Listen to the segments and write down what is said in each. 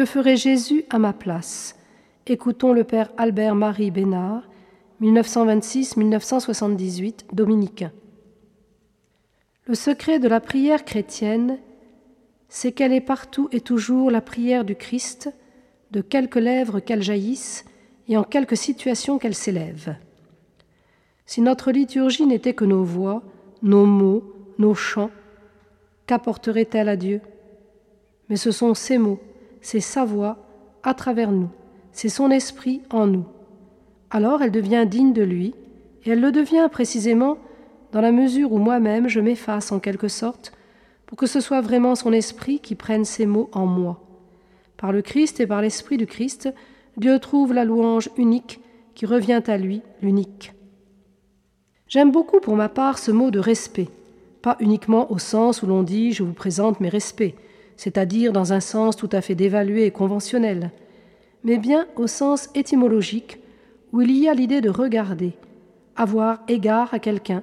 Que ferait Jésus à ma place? Écoutons le Père Albert-Marie Bénard, 1926-1978, dominicain. Le secret de la prière chrétienne, c'est qu'elle est partout et toujours la prière du Christ, de quelques lèvres qu'elle jaillisse et en quelque situation qu'elle s'élève. Si notre liturgie n'était que nos voix, nos mots, nos chants, qu'apporterait-elle à Dieu? Mais ce sont ses mots, c'est sa voix à travers nous, c'est son esprit en nous. Alors elle devient digne de lui, et elle le devient précisément dans la mesure où moi-même je m'efface en quelque sorte, pour que ce soit vraiment son esprit qui prenne ces mots en moi. Par le Christ et par l'esprit du Christ, Dieu trouve la louange unique qui revient à lui, l'unique. J'aime beaucoup pour ma part ce mot de respect, pas uniquement au sens où l'on dit je vous présente mes respects, c'est-à-dire dans un sens tout à fait dévalué et conventionnel, mais bien au sens étymologique où il y a l'idée de regarder, avoir égard à quelqu'un,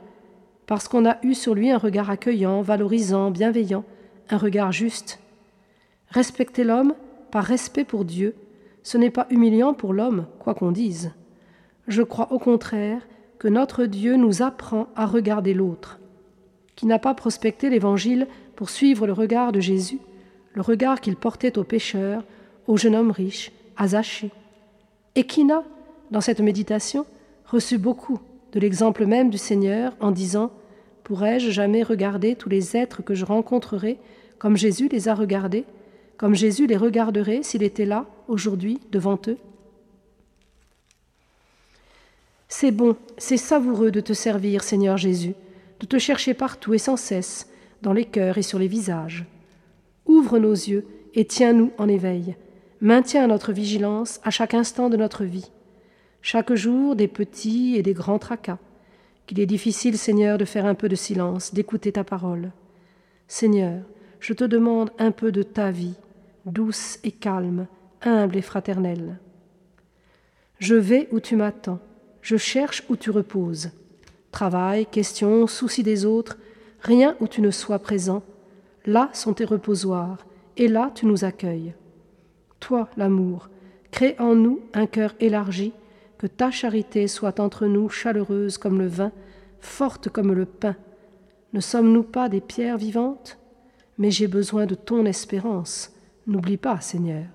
parce qu'on a eu sur lui un regard accueillant, valorisant, bienveillant, un regard juste. Respecter l'homme par respect pour Dieu, ce n'est pas humiliant pour l'homme, quoi qu'on dise. Je crois au contraire que notre Dieu nous apprend à regarder l'autre. Qui n'a pas prospecté l'Évangile pour suivre le regard de Jésus, le regard qu'il portait aux pécheurs, au jeune homme riche, à Zachée, et qui n'a, dans cette méditation, reçu beaucoup de l'exemple même du Seigneur en disant Pourrais-je jamais regarder tous les êtres que je rencontrerai comme Jésus les a regardés, comme Jésus les regarderait s'il était là, aujourd'hui, devant eux? C'est bon, c'est savoureux de te servir, Seigneur Jésus, de te chercher partout et sans cesse, dans les cœurs et sur les visages. Ouvre nos yeux et tiens-nous en éveil. Maintiens notre vigilance à chaque instant de notre vie chaque jour des petits et des grands tracas, qu'il est difficile, Seigneur, de faire un peu de silence, d'écouter ta parole. Seigneur, je te demande un peu de ta vie, douce et calme, humble et fraternelle. Je vais où tu m'attends, je cherche où tu reposes. Travail, questions, soucis des autres, rien où tu ne sois présent. Là sont tes reposoirs, et là tu nous accueilles. Toi, l'amour, crée en nous un cœur élargi, que ta charité soit entre nous chaleureuse comme le vin, forte comme le pain. Ne sommes-nous pas des pierres vivantes? Mais j'ai besoin de ton espérance. N'oublie pas, Seigneur.